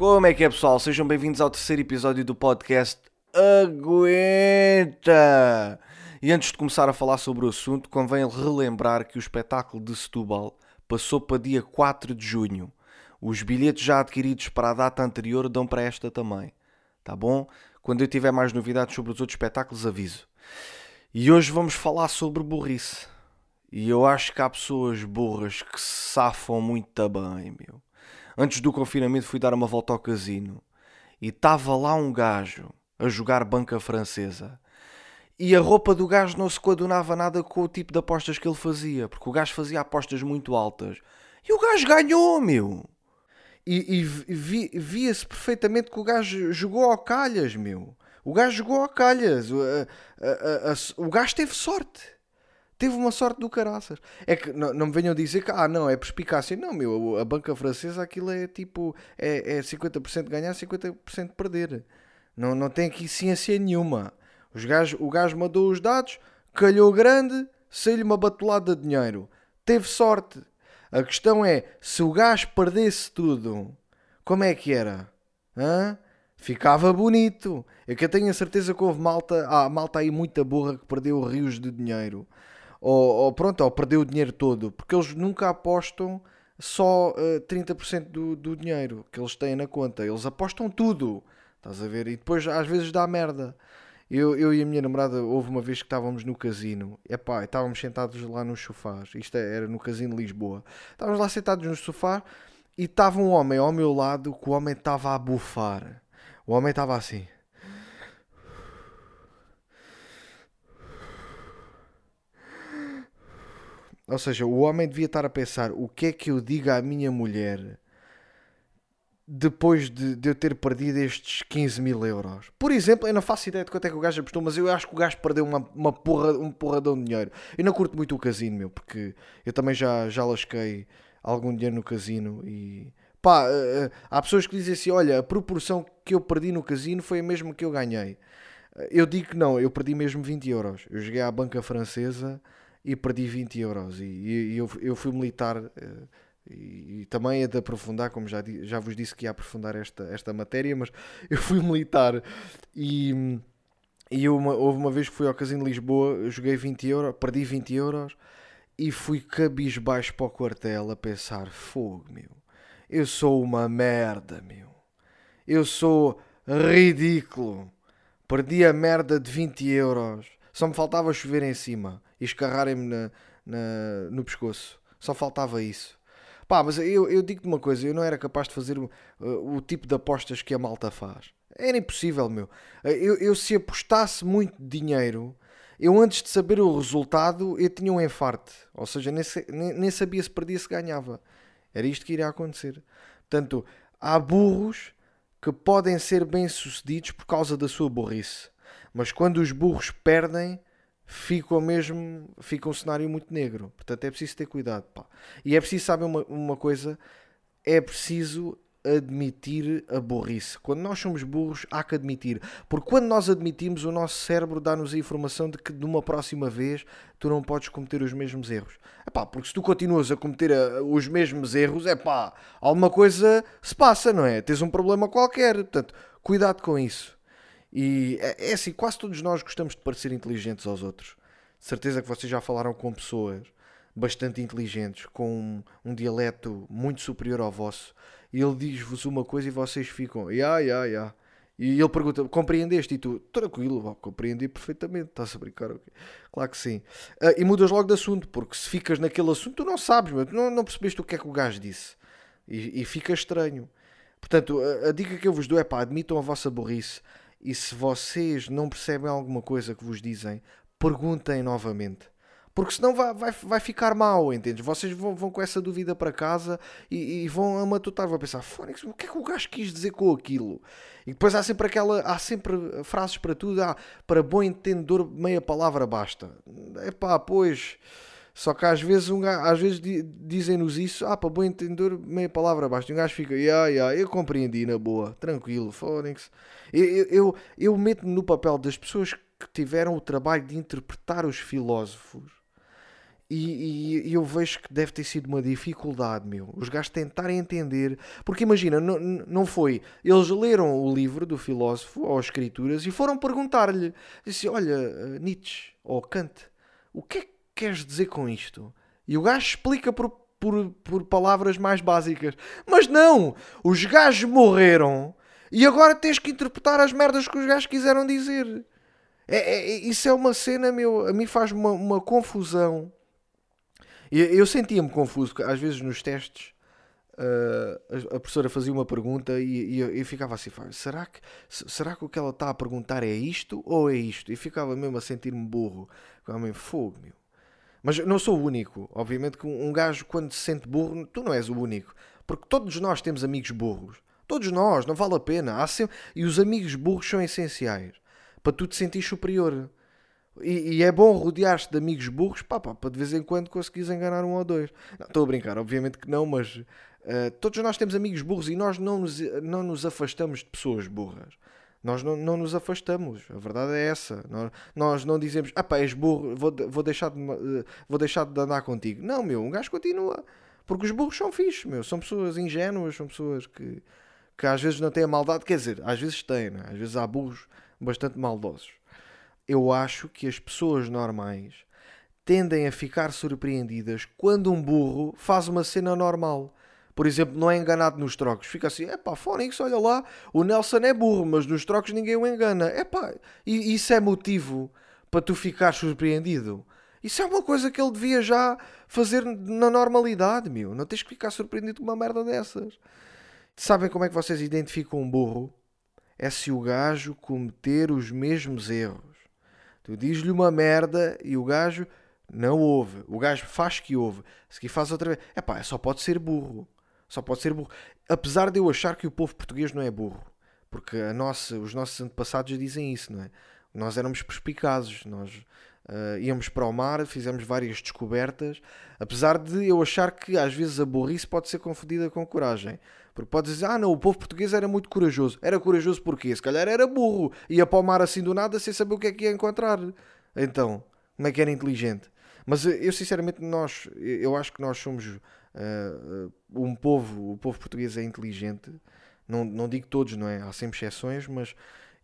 Como é que é, pessoal? Sejam bem-vindos ao terceiro episódio do podcast Aguenta! E antes de começar a falar sobre o assunto, convém relembrar que o espetáculo de Setúbal passou para dia 4 de junho. Os bilhetes já adquiridos para a data anterior dão para esta também. Tá bom? Quando eu tiver mais novidades sobre os outros espetáculos, aviso. E hoje vamos falar sobre burrice. E eu acho que há pessoas burras que se safam muito bem, meu. Antes do confinamento fui dar uma volta ao casino e estava lá um gajo a jogar banca francesa. E a roupa do gajo não se coadunava nada com o tipo de apostas que ele fazia, porque o gajo fazia apostas muito altas. E o gajo ganhou, meu. E, e vi, via-se perfeitamente que o gajo jogou ao calhas, meu. O gajo jogou ao calhas. O, a, a, a, o gajo teve sorte. Teve uma sorte do caraças. É que não, não me venham dizer que, ah, não, é perspicácia. Não, meu, a banca francesa aquilo é tipo, é, é 50% ganhar, 50% perder. Não, não tem aqui ciência nenhuma. Os gajo, o gajo mandou os dados, calhou grande, saiu-lhe uma batulada de dinheiro. Teve sorte. A questão é, se o gajo perdesse tudo, como é que era? Hã? Ficava bonito. É que eu tenho a certeza que houve malta, ah, malta aí muita burra que perdeu rios de dinheiro ou, ou pronto, ou perdeu o dinheiro todo, porque eles nunca apostam só uh, 30% do, do dinheiro que eles têm na conta, eles apostam tudo, estás a ver? E depois às vezes dá merda. Eu, eu e a minha namorada, houve uma vez que estávamos no casino, epá, estávamos sentados lá nos sofás, isto é, era no casino de Lisboa, estávamos lá sentados no sofá e estava um homem ao meu lado que o homem estava a bufar. O homem estava assim. Ou seja, o homem devia estar a pensar o que é que eu digo à minha mulher depois de, de, eu ter perdido estes 15 mil euros. Por exemplo, eu não faço ideia de quanto é que o gajo apostou, mas eu acho que o gajo perdeu uma, uma porra, um porradão de dinheiro. Eu não curto muito o casino, meu, porque eu também já, já lasquei algum dinheiro no casino e... Pá, uh, uh, há pessoas que dizem assim, olha, a proporção que eu perdi no casino foi a mesma que eu ganhei. Eu digo que não, eu perdi mesmo 20 euros. Eu joguei à banca francesa e perdi 20 euros. E, e eu, eu fui militar uh, e, e, também é de aprofundar, como já, já vos disse que ia aprofundar esta, esta matéria, mas eu fui militar e, e uma, houve uma vez que fui ao Casino de Lisboa, joguei 20 euros, perdi 20 euros e fui cabisbaixo para o quartel a pensar: fogo, meu, eu sou uma merda, meu, eu sou ridículo. Perdi a merda de 20 euros. Só me faltava chover em cima e escarrarem-me no pescoço. Só faltava isso. Pá, mas eu, eu digo-te uma coisa: eu não era capaz de fazer o, o tipo de apostas que a malta faz. Era impossível, meu. Eu, eu se apostasse muito dinheiro, eu antes de saber o resultado, eu tinha um enfarte. Ou seja, nem, nem, nem sabia se perdia se ganhava. Era isto que iria acontecer. Portanto, há burros que podem ser bem-sucedidos por causa da sua burrice. Mas quando os burros perdem, fica mesmo fica um cenário muito negro. Portanto, é preciso ter cuidado. Pá. E é preciso saber uma, uma coisa: é preciso admitir a burrice. Quando nós somos burros, há que admitir. Porque quando nós admitimos, o nosso cérebro dá-nos a informação de que de uma próxima vez tu não podes cometer os mesmos erros. Epá, porque se tu continuas a cometer a, os mesmos erros, é pá, alguma coisa se passa, não é? Tens um problema qualquer. Portanto, cuidado com isso. E é, é assim, quase todos nós gostamos de parecer inteligentes aos outros. De certeza que vocês já falaram com pessoas bastante inteligentes, com um, um dialeto muito superior ao vosso, e ele diz-vos uma coisa e vocês ficam, ya, ya, ya. E ele pergunta, compreendeste? E tu, tranquilo, compreendi perfeitamente, estás a brincar? Okay. Claro que sim. Uh, e mudas logo de assunto, porque se ficas naquele assunto, tu não sabes, tu não, não percebeste o que é que o gajo disse. E, e fica estranho. Portanto, a, a, dica que eu vos dou é pá, admitam a vossa burrice. E se vocês não percebem alguma coisa que vos dizem, perguntem novamente. Porque senão vai, vai, vai ficar mal, entendes? Vocês vão, vão com essa dúvida para casa e, e vão a matutar, vão pensar, Fónix, o que é que o gajo quis dizer com aquilo? E depois há sempre aquela, há sempre frases para tudo, há, para bom entendedor meia palavra basta. É pá, pois... Só que às vezes, um às vezes dizem-nos isso, ah, para bom entendedor, meia palavra basta. E um gajo fica, yeah, yeah, eu compreendi na boa, tranquilo, Fónix. Eu, eu, eu, meto-me no papel das pessoas que tiveram o trabalho de interpretar os filósofos E, e, eu vejo que deve ter sido uma dificuldade, meu. Os gajos tentarem entender. Porque imagina, não, não foi. Eles leram o livro do filósofo ou escrituras e foram perguntar-lhe: disse, Olha, eh, Nietzsche ou Kant, o que é que queres dizer com isto? E o gajo explica por, por, por palavras mais básicas. Mas não! Os gajos morreram e agora tens que interpretar as merdas que os gajos quiseram dizer. É, é, isso é uma cena, meu. A mim faz uma, uma confusão eu, eu sentia-me confuso, às vezes nos testes uh, a, professora fazia uma pergunta e, e eu, eu, ficava assim: será que, será que o que ela está a perguntar é isto ou é isto? E ficava mesmo a sentir-me burro, ficava fogo, meu. Mas não sou o único, obviamente que um gajo quando se sente burro, tu não és o único, porque todos nós temos amigos burros. Todos nós, não vale a pena. Sempre... E os amigos burros são essenciais para tu te sentir superior. E, e, é bom rodear-te de amigos burros pá, pá, para de vez em quando conseguires enganar um ou dois. Estou a brincar, obviamente que não, mas uh, todos nós temos amigos burros e nós não nos, não nos afastamos de pessoas burras. Nós não, não nos afastamos, a verdade é essa. Nós, nós não dizemos, ah pá, és burro, vou, vou, deixar de, uh, vou deixar de andar contigo. Não, meu, um gajo continua. Porque os burros são fixos, meu. São pessoas ingênuas, são pessoas que, que às vezes não têm a maldade. Quer dizer, às vezes têm, né? às vezes há burros bastante maldosos eu acho que as pessoas normais tendem a ficar surpreendidas quando um burro faz uma cena normal. Por exemplo, não é enganado nos trocos. Fica assim, é pá, Fónix, olha lá, o Nelson é burro, mas nos trocos ninguém o engana. É pá, isso é motivo para tu ficar surpreendido. Isso é uma coisa que ele devia já fazer na normalidade, meu. Não tens que ficar surpreendido com uma merda dessas. Sabem como é que vocês identificam um burro? É se o gajo cometer os mesmos erros. Tu dizes-lhe uma merda e o gajo não ouve. O gajo faz que ouve. Se que faz outra vez. É pá, só pode ser burro. Só pode ser burro. Apesar de eu achar que o povo português não é burro. Porque a nossa, os nossos antepassados dizem isso, não é? Nós éramos perspicazes. Nós uh, íamos para o mar, fizemos várias descobertas. Apesar de eu achar que às vezes a burrice pode ser confundida com coragem. Porque pode dizer, ah não, o povo português era muito corajoso. Era corajoso porquê? Se calhar era burro. Ia para o mar assim do nada sem saber o que é que ia encontrar. Então, como é que era inteligente? Mas eu sinceramente, nós, eu acho que nós somos uh, um povo, o povo português é inteligente. Não, não digo todos, não é? Há sempre exceções, mas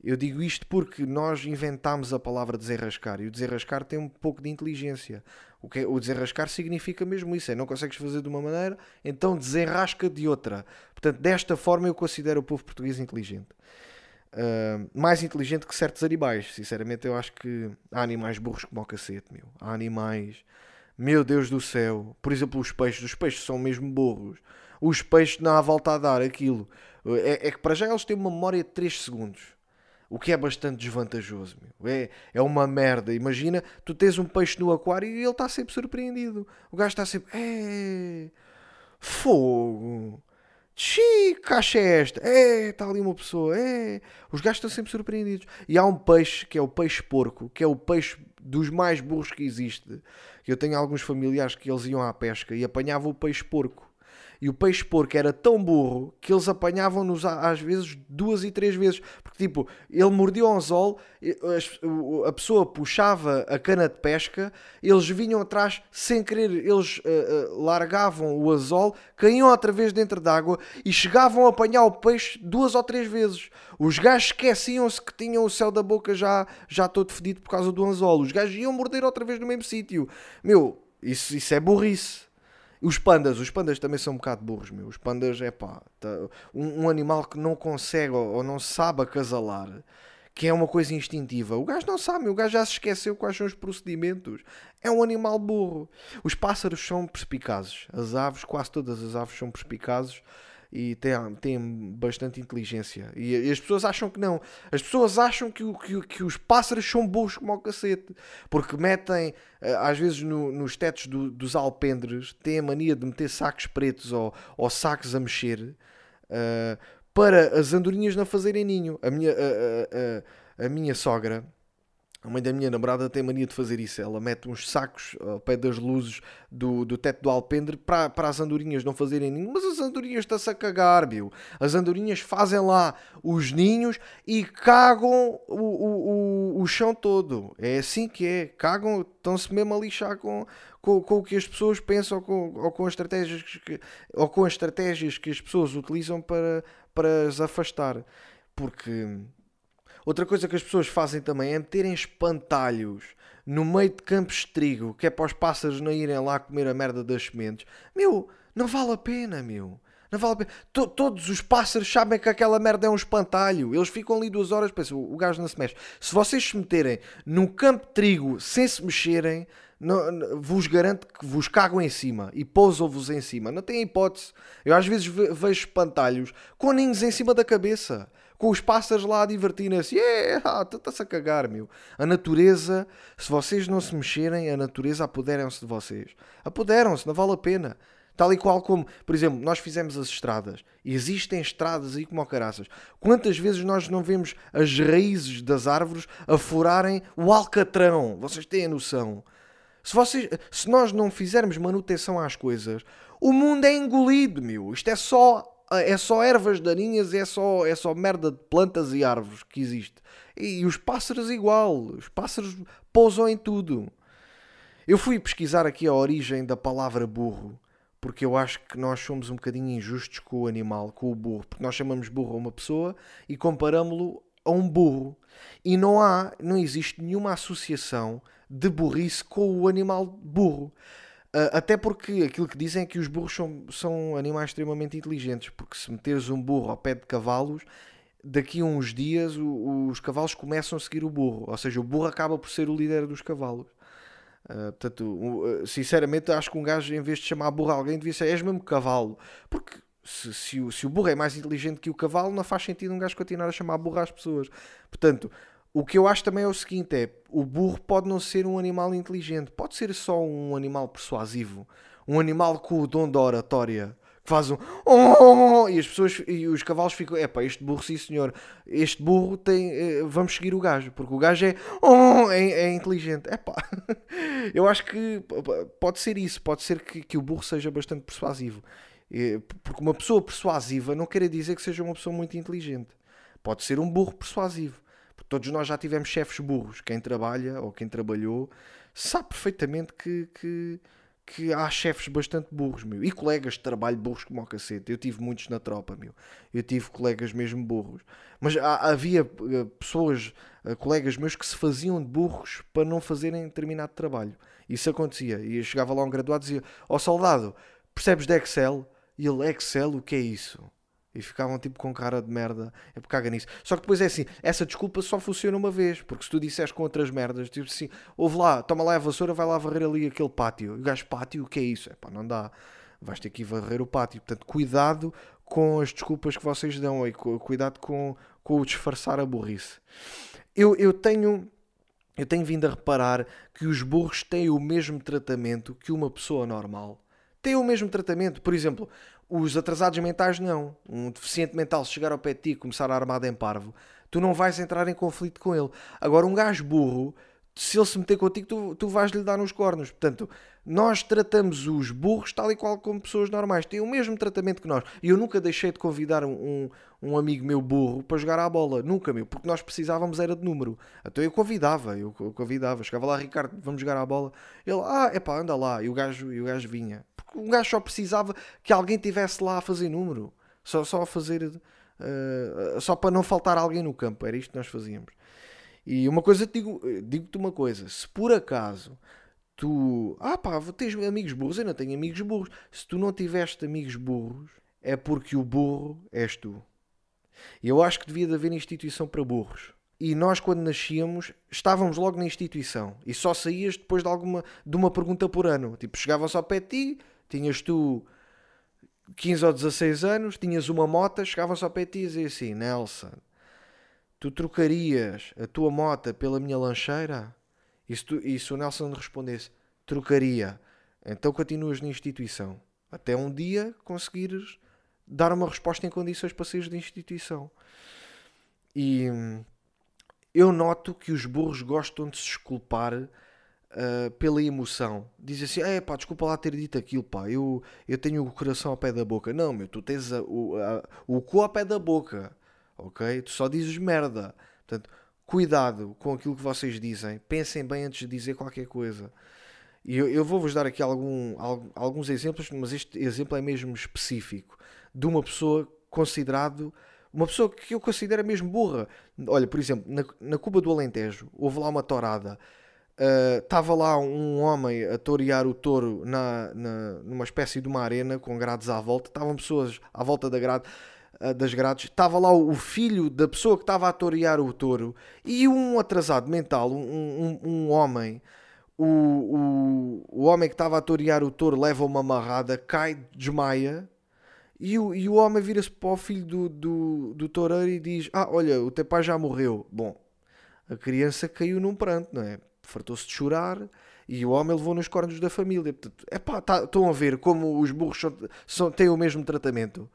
eu digo isto porque nós inventámos a palavra desenrascar e o desenrascar tem um pouco de inteligência. O, que é, o desenrascar significa mesmo isso: é não consegues fazer de uma maneira, então desenrasca de outra. Portanto, desta forma eu considero o povo português inteligente. Uh, mais inteligente que certos animais. Sinceramente, eu acho que há animais burros como o cacete, meu. Há animais, meu Deus do céu. Por exemplo, os peixes. Os peixes são mesmo burros. Os peixes não há volta a dar aquilo. É, é que para já eles têm uma memória de 3 segundos. O que é bastante desvantajoso. Meu. É, é uma merda. Imagina, tu tens um peixe no aquário e ele está sempre surpreendido. O gajo está sempre. É. Fogo! Que caixa é esta? É, está ali uma pessoa. É. Os gajos estão sempre surpreendidos. E há um peixe que é o peixe porco, que é o peixe dos mais burros que existe. Eu tenho alguns familiares que eles iam à pesca e apanhavam o peixe porco e o peixe porco era tão burro que eles apanhavam-nos às vezes duas e três vezes. Porque, tipo, ele mordia o anzol, a pessoa puxava a cana de pesca, eles vinham atrás sem querer, eles uh, uh, largavam o anzol, caíam outra vez dentro d'água e chegavam a apanhar o peixe duas ou três vezes. Os gajos esqueciam-se que tinham o céu da boca já, já todo fedido por causa do anzol. Os gajos iam morder outra vez no mesmo sítio. Meu, isso, isso é burrice. Os pandas, os pandas também são um bocado burros, meu. Os pandas, é pá, tá, um, um, animal que não consegue ou, não sabe acasalar, que é uma coisa instintiva. O gajo não sabe, o gajo já se esqueceu quais são os procedimentos. É um animal burro. Os pássaros são perspicazes. As aves, quase todas as aves são perspicazes e tem, tem bastante inteligência. E, e, as pessoas acham que não. As pessoas acham que, que, que os pássaros são burros como o cacete. Porque metem, eh, às vezes no, nos tetos do, dos alpendres, têm a mania de meter sacos pretos ou, ou sacos a mexer uh, para as andorinhas não fazerem ninho. A minha, a, a, a, a minha sogra A mãe da minha namorada tem mania de fazer isso. Ela mete uns sacos ao pé das luzes do, do teto do alpendre para, para as andorinhas não fazerem ninho. Mas as andorinhas estão-se a cagar, meu. As andorinhas fazem lá os ninhos e cagam o, o, o, o chão todo. É assim que é. Cagam, estão-se mesmo a lixar com, com, com, o que as pessoas pensam com, ou com, as estratégias que, ou com as estratégias que as pessoas utilizam para, para as afastar. Porque Outra coisa que as pessoas fazem também é meterem espantalhos no meio de campos de trigo, que é para os pássaros não irem lá comer a merda das sementes. Meu, não vale a pena, meu. Não vale a pena. T Todos os pássaros sabem que aquela merda é um espantalho. Eles ficam ali duas horas, pensam, o gajo não se mexe. Se vocês se meterem num campo de trigo sem se mexerem, não, não, vos garanto que vos cagam em cima e pousam-vos em cima. Não tem hipótese. Eu às vezes vejo espantalhos com ninhos em cima da cabeça com os pássaros lá a divertirem-se. Yeah, está-se a cagar, meu. A natureza, se vocês não se mexerem, a natureza apoderam-se de vocês. Apoderam-se, não vale a pena. Tal e qual como, por exemplo, nós fizemos as estradas. Existem estradas aí como caraças. Quantas vezes nós não vemos as raízes das árvores a furarem o alcatrão? Vocês têm a noção. Se, vocês, se nós não fizermos manutenção às coisas, o mundo é engolido, meu. Isto é só é só ervas daninhas, é só, é só merda de plantas e árvores que existe. E, e os pássaros igual, os pássaros pousam em tudo. Eu fui pesquisar aqui a origem da palavra burro, porque eu acho que nós somos um bocadinho injustos com o animal, com o burro, porque nós chamamos burro a uma pessoa e comparamos-lo a um burro. E não há, não existe nenhuma associação de burrice com o animal burro. Uh, até porque aquilo que dizem é que os burros são, são animais extremamente inteligentes, porque se meteres um burro ao pé de cavalos, daqui a uns dias o, os cavalos começam a seguir o burro, ou seja, o burro acaba por ser o líder dos cavalos. Uh, portanto, uh, sinceramente, acho que um gajo, em vez de chamar burro a alguém, devia ser és mesmo cavalo, porque se, se, o, se o burro é mais inteligente que o cavalo, não faz sentido um gajo continuar a chamar burro às pessoas. Portanto, o que eu acho também é o seguinte: é o burro pode não ser um animal inteligente, pode ser só um animal persuasivo, um animal com o dom da oratória que faz um oh, e as pessoas e os cavalos ficam, é pá, este burro, sim senhor, este burro tem, eh, vamos seguir o gajo, porque o gajo é, oh, é, é inteligente, é pá, eu acho que pode ser isso, pode ser que, que o burro seja bastante persuasivo, porque uma pessoa persuasiva não quer dizer que seja uma pessoa muito inteligente, pode ser um burro persuasivo. Todos nós já tivemos chefes burros. Quem trabalha ou quem trabalhou sabe perfeitamente que, que, que há chefes bastante burros, meu. E colegas de trabalho burros como o cacete. Eu tive muitos na tropa, meu. Eu tive colegas mesmo burros. Mas há, havia uh, pessoas, uh, colegas meus, que se faziam de burros para não fazerem determinado trabalho. Isso acontecia. E chegava lá um graduado e dizia: Ó oh, soldado, percebes de Excel? E ele, Excel, o que é isso? E ficavam tipo com cara de merda. É porque caga nisso. Só que depois é assim: essa desculpa só funciona uma vez. Porque se tu disseres com outras merdas, tipo assim, ouve lá, toma lá a vassoura, vai lá varrer ali aquele pátio. o gajo, pátio, o que é isso? É pá, não dá. Vais ter que ir varrer o pátio. Portanto, cuidado com as desculpas que vocês dão e cuidado com, com o disfarçar a burrice. Eu, eu tenho. Eu tenho vindo a reparar que os burros têm o mesmo tratamento que uma pessoa normal. Têm o mesmo tratamento. Por exemplo, os atrasados mentais não. Um deficiente mental, se chegar ao pé de ti e começar a armar em parvo, tu não vais entrar em conflito com ele. Agora, um gajo burro, se ele se meter contigo, tu, tu vais lhe dar nos cornos. Portanto, nós tratamos os burros tal e qual como pessoas normais. Têm o mesmo tratamento que nós. E eu nunca deixei de convidar um, um, um, amigo meu burro para jogar à bola. Nunca, meu. Porque nós precisávamos era de número. Então eu convidava, eu convidava. Chegava lá, Ricardo, vamos jogar à bola. Ele, ah, é pá, anda lá. E o gajo, e o gajo vinha um gajo só precisava que alguém tivesse lá a fazer número, só, só a fazer, uh, só para não faltar alguém no campo, era isto que nós fazíamos. E uma coisa, digo, digo-te uma coisa: se por acaso tu, ah pá, tens amigos burros, eu não tenho amigos burros, se tu não tiveste amigos burros, é porque o burro és tu. Eu acho que devia de haver instituição para burros. E nós, quando nascíamos, estávamos logo na instituição. E só saías depois de, alguma, de uma pergunta por ano. Tipo, chegavam só de ti, tinhas tu 15 ou 16 anos, tinhas uma moto, chegavam só para ti e diziam assim: Nelson, tu trocarias a tua moto pela minha lancheira? E se, tu, e se o Nelson respondesse: trocaria, então continuas na instituição. Até um dia conseguires dar uma resposta em condições para sair da instituição. E eu noto que os burros gostam de se desculpar uh, pela emoção. Dizem assim: é pá, desculpa lá ter dito aquilo, pá, eu, eu tenho o coração ao pé da boca. Não, meu, tu tens a, o, a, o cu ao pé da boca, ok? Tu só dizes merda. Portanto, cuidado com aquilo que vocês dizem. Pensem bem antes de dizer qualquer coisa. E eu, eu vou-vos dar aqui algum, alguns exemplos, mas este exemplo é mesmo específico de uma pessoa considerado uma pessoa que eu considero mesmo burra. Olha, por exemplo, na, na Cuba do Alentejo, houve lá uma torada. Estava uh, lá um homem a torear o touro na, na, numa espécie de uma arena com grades à volta. Estavam pessoas à volta da grade, uh, das grades. Estava lá o, o, filho da pessoa que estava a torear o touro e um atrasado mental, um, um, um homem. O, o, o homem que estava a torear o touro leva uma amarrada, cai, desmaia e o, e o homem vira-se para o filho do, do, do toureiro e diz: Ah, olha, o teu pai já morreu. Bom, a criança caiu num pranto, não é? Fartou-se de chorar e o homem levou nos cornos da família. É pá, tá, estão a ver como os burros são, são, têm o mesmo tratamento.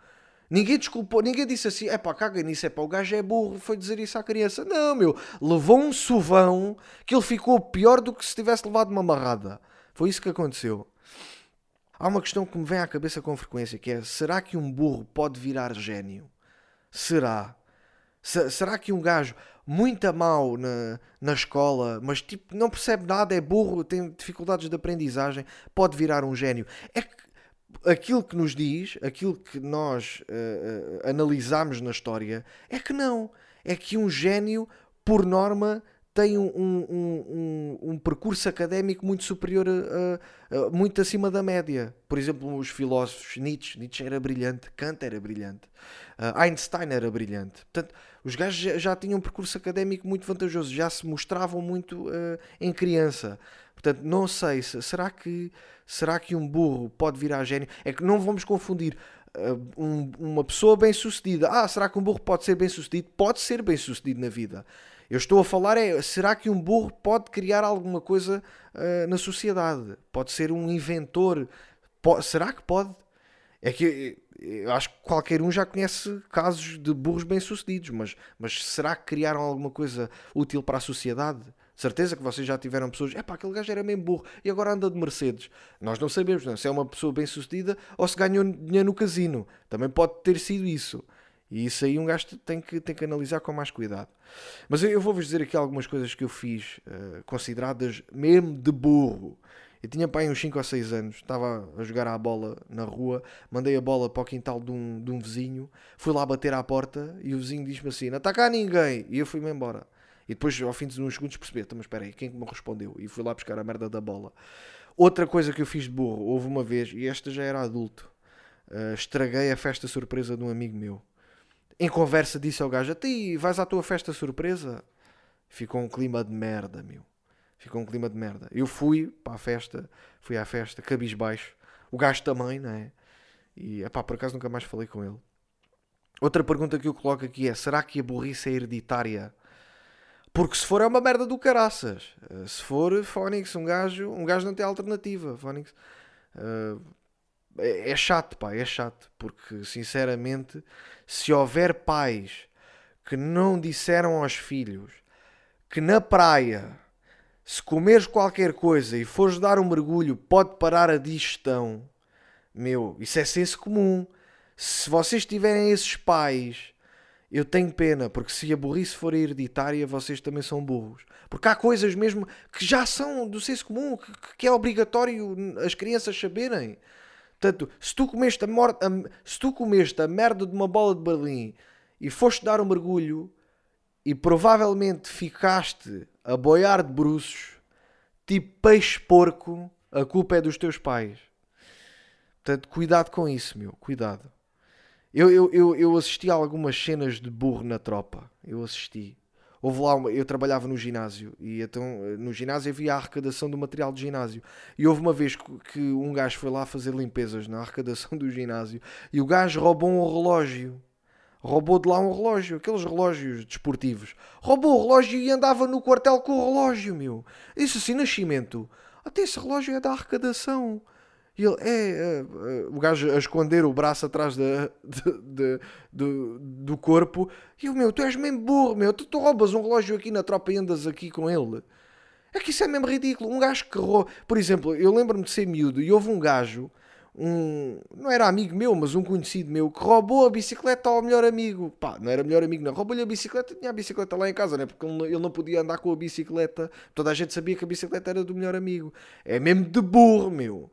Ninguém desculpou, ninguém disse assim, é pá, caga nisso, é pá, o gajo é burro, foi dizer isso à criança. Não, meu, levou um sovão que ele ficou pior do que se tivesse levado uma amarrada. Foi isso que aconteceu. Há uma questão que me vem à cabeça com frequência, que é, será que um burro pode virar gênio? Será? Será que um gajo muito mal na, na escola, mas tipo, não percebe nada, é burro, tem dificuldades de aprendizagem, pode virar um gênio? É que aquilo que nos diz, aquilo que nós uh, uh, analisamos na história, é que não. É que um gênio, por norma, tem um, um, um, um, percurso académico muito superior, a, a, a, muito acima da média. Por exemplo, os filósofos, Nietzsche, Nietzsche era brilhante, Kant era brilhante, uh, Einstein era brilhante. Portanto, os gajos já, já, tinham um percurso académico muito vantajoso, já se mostravam muito uh, em criança. Portanto, não sei, se, será, que, será que um burro pode virar gênio? É que não vamos confundir uh, uma pessoa bem sucedida. Ah, será que um burro pode ser bem sucedido? Pode ser bem sucedido na vida eu estou a falar é, será que um burro pode criar alguma coisa uh, na sociedade? Pode ser um inventor? Será que pode? É que eu acho que qualquer um já conhece casos de burros bem-sucedidos, mas, mas será que criaram alguma coisa útil para a sociedade? Certeza que vocês já tiveram pessoas, é pá, aquele gajo era mesmo burro e agora anda de Mercedes. Nós não sabemos não, se é uma pessoa bem-sucedida ou se ganhou dinheiro no casino. Também pode ter sido isso. E isso aí um gajo tem que, tem que analisar com mais cuidado. Mas eu, vou-vos dizer aqui algumas coisas que eu fiz uh, consideradas mesmo de burro. Eu tinha pai uns 5 ou 6 anos, estava a jogar à bola na rua, mandei a bola para o quintal de um, de um vizinho, fui lá bater à porta e o vizinho diz-me assim: Não está cá ninguém. E eu fui-me embora. E depois, ao fim de uns segundos, percebi: Mas espera aí, quem me respondeu? E fui lá buscar a merda da bola. Outra coisa que eu fiz de burro, houve uma vez, e esta já era adulto, uh, estraguei a festa surpresa de um amigo meu em conversa disse ao gajo: Ti, vais à tua festa surpresa? Ficou um clima de merda, meu. Ficou um clima de merda. Eu fui para a festa, fui à festa, cabisbaixo. O gajo também, não é? E, pá, por acaso nunca mais falei com ele. Outra pergunta que eu coloco aqui é: será que a burrice é hereditária? Porque se for é uma merda do caraças. Eh, se for, Fónix, um gajo, um gajo não tem alternativa. Fónix, uh, é, é chato, pá, é chato, porque sinceramente, se houver pais que não disseram aos filhos que na praia, se comeres qualquer coisa e fores dar um mergulho, pode parar a digestão, meu, isso é senso comum. Se vocês tiverem esses pais, eu tenho pena, porque se a burrice for hereditária, vocês também são burros. Porque há coisas mesmo que já são do senso comum, que, que é obrigatório as crianças saberem. Portanto, se tu comeste a, morte, a, se tu comeste a merda de uma bola de Berlim e foste dar um mergulho e provavelmente ficaste a boiar de bruços, tipo peixe porco, a culpa é dos teus pais. Portanto, cuidado com isso, meu. Cuidado. Eu, eu, eu, eu assisti a algumas cenas de burro na tropa. Eu assisti. Houve lá, uma, eu trabalhava no ginásio e então no ginásio havia a arrecadação do material de ginásio. E houve uma vez que um gajo foi lá fazer limpezas na arrecadação do ginásio e o gajo roubou um relógio. Roubou de lá um relógio, aqueles relógios desportivos. Roubou o relógio e andava no quartel com o relógio, meu. Isso assim, nascimento. Até esse relógio é da arrecadação. E ele, é, é, é, o gajo a esconder o braço atrás de, de- de- do, do corpo. E eu, meu, tu és mesmo burro, meu. Tu, tu roubas um relógio aqui na tropa e andas aqui com ele. É que isso é mesmo ridículo. Um gajo que rouba. Por exemplo, eu lembro-me de ser miúdo e houve um gajo, um. Não era amigo meu, mas um conhecido meu, que roubou a bicicleta ao melhor amigo. Pá, não era melhor amigo, não. Roubou-lhe a bicicleta, tinha a bicicleta lá em casa, né? Porque ele não podia andar com a bicicleta. Toda a gente sabia que a bicicleta era do melhor amigo. É mesmo de burro, meu.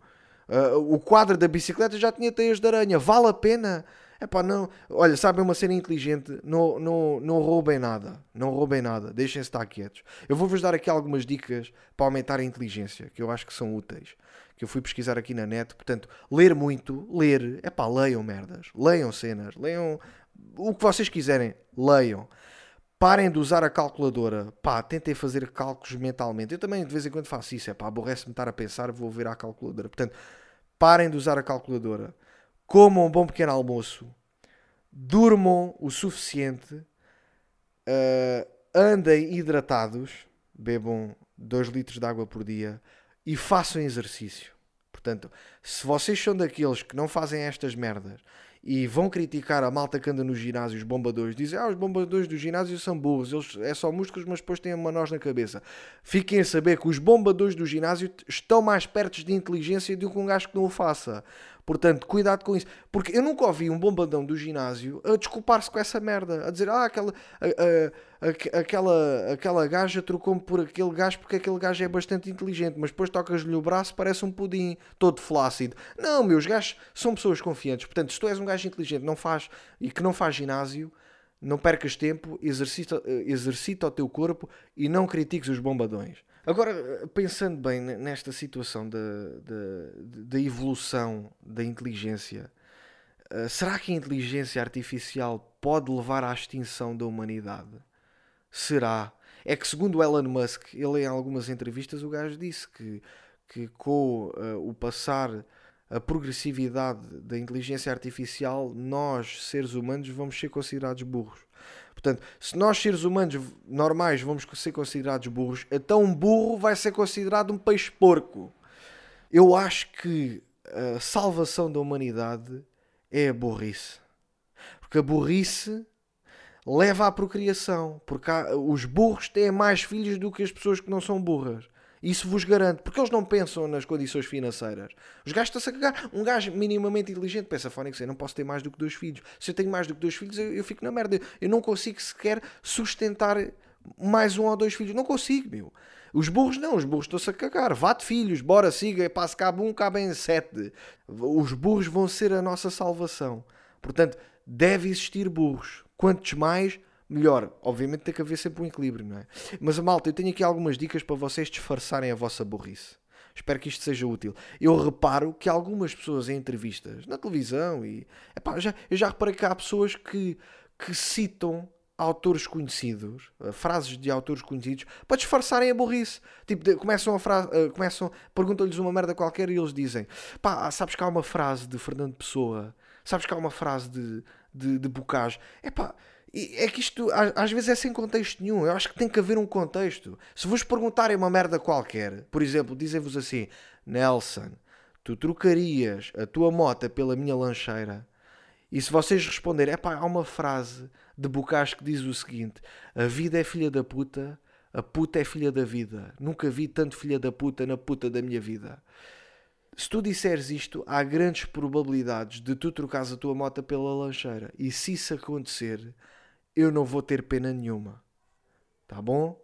Ah, o quadro da bicicleta já tinha teias de aranha. Vale a pena? É pá, não. Olha, sabem uma cena inteligente? Não, não, não roubem nada. Não roubem nada. Deixem-se estar quietos. Eu vou-vos dar aqui algumas dicas para aumentar a inteligência, que eu acho que são úteis. Que eu fui pesquisar aqui na net. Portanto, ler muito, ler. É pá, leiam merdas. Leiam cenas. Leiam o que vocês quiserem. Leiam. Parem de usar a calculadora. Pá, tentem fazer cálculos mentalmente. Eu também de vez em quando faço isso. É pá, aborrece-me estar a pensar, vou ver a calculadora. Portanto, parem de usar a calculadora. Comam um bom pequeno almoço. Durmam o suficiente. ah, andem hidratados. Bebam 2 litros de água por dia. E façam exercício. Portanto, se vocês são daqueles que não fazem estas merdas e vão criticar a malta que anda nos ginásios, bombadores, dizem, ah, os bombadores do ginásio são burros, eles é só músculos, mas depois têm uma nós na cabeça. Fiquem a saber que os bombadores do ginásio estão mais perto de inteligência do que um gajo que não o faça. Portanto, cuidado com isso. Porque eu nunca ouvi um bombadão do ginásio a desculpar-se com essa merda. A dizer, ah, aquela, a- a- aque- aquela, aquela gaja trocou-me por aquele gajo porque aquele gajo é bastante inteligente. Mas depois tocas-lhe o braço, parece um pudim, todo flácido. Não, meus gajos são pessoas confiantes. Portanto, se tu és um gajo inteligente não faz, e que não faz ginásio, não percas tempo, exercita, eh, exercita o teu corpo e não critiques os bombadões. Agora, pensando bem ne- nesta situação da, da, evolução da inteligência, eh, será que a inteligência artificial pode levar à extinção da humanidade? Será? É que segundo Elon Musk, ele em algumas entrevistas, o gajo disse que, que com eh, o passar a progressividade da inteligência artificial, nós, seres humanos, vamos ser considerados burros. Portanto, se nós, seres humanos normais, vamos ser considerados burros, então um burro vai ser considerado um peixe porco. Eu acho que a salvação da humanidade é a burrice. Porque a burrice leva à procriação. Porque há- os burros têm mais filhos do que as pessoas que não são burras. Isso vos garanto. Porque eles não pensam nas condições financeiras. Os gajos estão-se a cagar. Um gajo minimamente inteligente pensa, Fónix, eu não posso ter mais do que dois filhos. Se eu tenho mais do que dois filhos, eu, eu fico na merda. Eu não consigo sequer sustentar mais um ou dois filhos. Não consigo, meu. Os burros não, os burros estão-se a cagar. Vá de filhos, bora, siga, passe cabe um, cabem sete. Os burros vão ser a nossa salvação. Portanto, deve existir burros. Quantos mais, melhor. Obviamente tem que haver sempre um equilíbrio, não é? Mas, malta, eu tenho aqui algumas dicas para vocês disfarçarem a vossa burrice. Espero que isto seja útil. Eu reparo que algumas pessoas em entrevistas, na televisão, e epá, já, eu já reparei que há pessoas que, que citam autores conhecidos, eh, frases de autores conhecidos, para disfarçarem a burrice. Tipo, começam a frase, eh, começam, perguntam-lhes uma merda qualquer e eles dizem: pá, sabes que há uma frase de Fernando Pessoa, sabes que há uma frase de, de, de Bocage. É pá, e é que isto às, vezes é sem contexto nenhum. Eu acho que tem que haver um contexto. Se vos perguntarem uma merda qualquer, por exemplo, dizem-vos assim: Nelson, tu trocarias a tua moto pela minha lancheira? E se vocês responderem, epá, há uma frase de Bocage que diz o seguinte: A vida é filha da puta, a puta é filha da vida. Nunca vi tanto filha da puta na puta da minha vida. Se tu disseres isto, há grandes probabilidades de tu trocares a tua moto pela lancheira. E se isso acontecer, eu não vou ter pena nenhuma. Tá bom?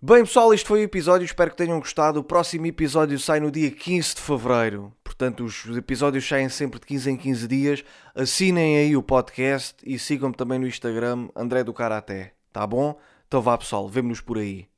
Bem, pessoal, este foi o episódio. Espero que tenham gostado. O próximo episódio sai no dia 15 de fevereiro. Portanto, os episódios saem sempre de 15 em 15 dias. Assinem aí o podcast e sigam-me também no Instagram, André do Karaté. Tá bom? Então vá, pessoal. Vemo-nos por aí.